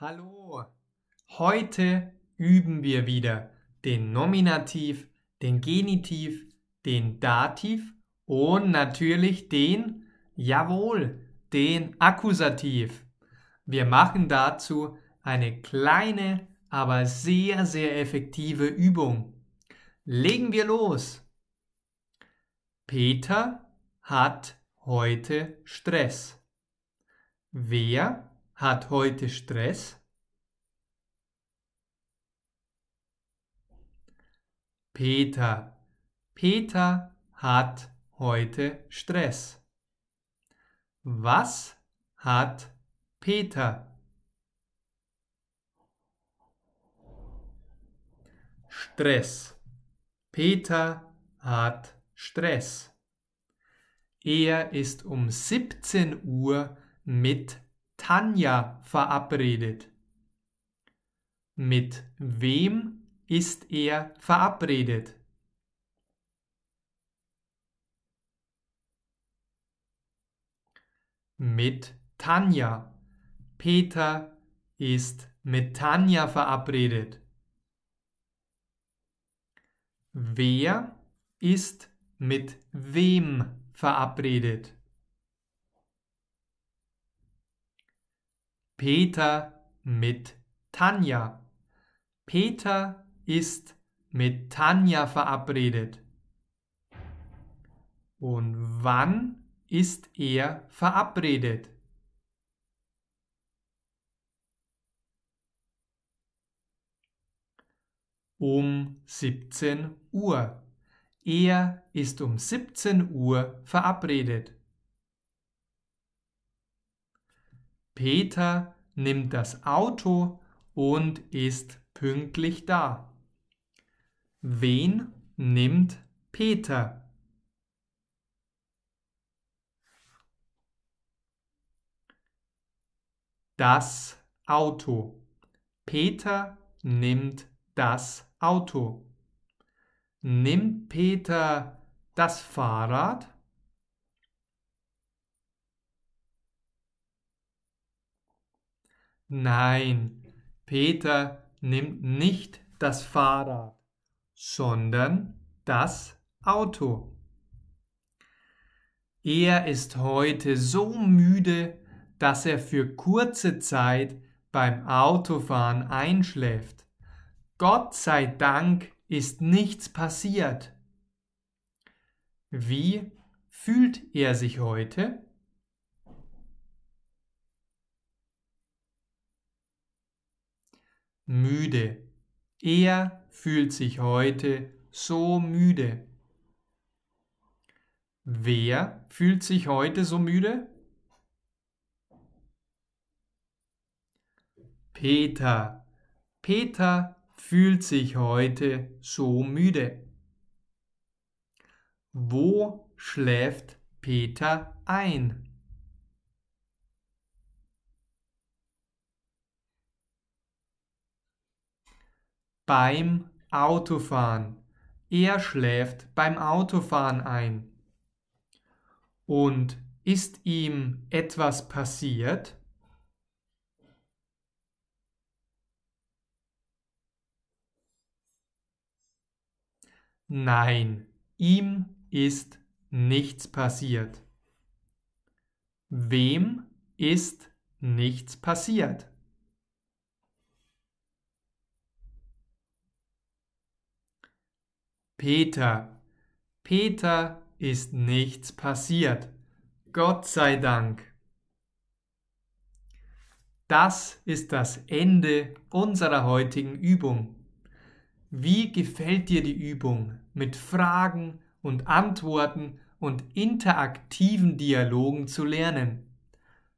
Hallo, heute üben wir wieder den Nominativ, den Genitiv, den Dativ und natürlich den, jawohl, den Akkusativ. Wir machen dazu eine kleine, aber sehr, sehr effektive Übung. Legen wir los. Peter hat heute Stress. Wer hat heute Stress? Peter. Peter hat heute Stress. Was hat Peter? Stress. Peter hat Stress. Er ist um 17 Uhr mit Tanja verabredet. Mit wem ist er verabredet? Mit Tanja. Peter ist mit Tanja verabredet. Wer ist mit wem verabredet? Peter mit Tanja. Peter ist mit Tanja verabredet. Und wann ist er verabredet? Um 17 Uhr. Er ist um 17 Uhr verabredet. Peter nimmt das Auto und ist pünktlich da. Wen nimmt Peter? Das Auto. Peter nimmt das Auto. Nimmt Peter das Fahrrad? Nein, Peter nimmt nicht das Fahrrad, sondern das Auto. Er ist heute so müde, dass er für kurze Zeit beim Autofahren einschläft. Gott sei Dank ist nichts passiert. Wie fühlt er sich heute? Müde. Er fühlt sich heute so müde. Wer fühlt sich heute so müde? Peter. Peter fühlt sich heute so müde. Wo schläft Peter ein? Beim Autofahren. Er schläft beim Autofahren ein. Und ist ihm etwas passiert? Nein, ihm ist nichts passiert. Wem ist nichts passiert? Peter. Peter ist nichts passiert. Gott sei Dank. Das ist das Ende unserer heutigen Übung. Wie gefällt dir die Übung mit Fragen und Antworten und interaktiven Dialogen zu lernen?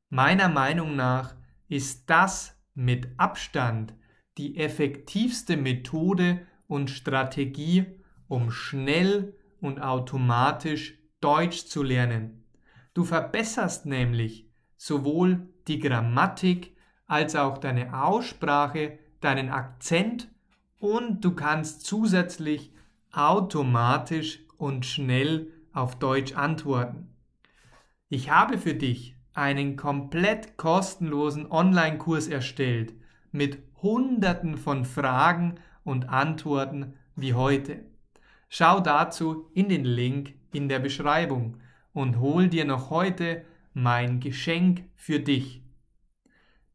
Meiner Meinung nach ist das mit Abstand die effektivste Methode und Strategie, um schnell und automatisch Deutsch zu lernen. Du verbesserst nämlich sowohl die Grammatik als auch deine Aussprache, deinen Akzent und du kannst zusätzlich automatisch und schnell auf Deutsch antworten. Ich habe für dich einen komplett kostenlosen Online-Kurs erstellt mit Hunderten von Fragen und Antworten wie heute. Schau dazu in den Link in der Beschreibung und hol dir noch heute mein Geschenk für dich.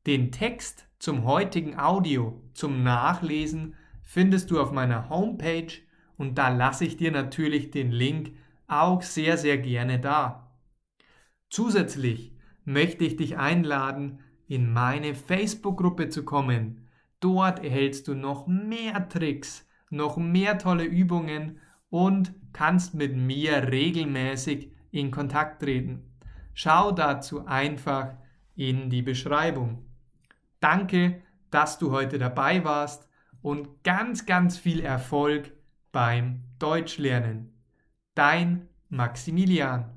Den Text zum heutigen Audio zum Nachlesen findest du auf meiner Homepage und da lasse ich dir natürlich den Link auch sehr, sehr gerne da. Zusätzlich möchte ich dich einladen, in meine Facebook-Gruppe zu kommen. Dort erhältst du noch mehr Tricks, noch mehr tolle Übungen und kannst mit mir regelmäßig in Kontakt treten. Schau dazu einfach in die Beschreibung. Danke, dass du heute dabei warst und ganz, ganz viel Erfolg beim Deutschlernen. Dein Maximilian.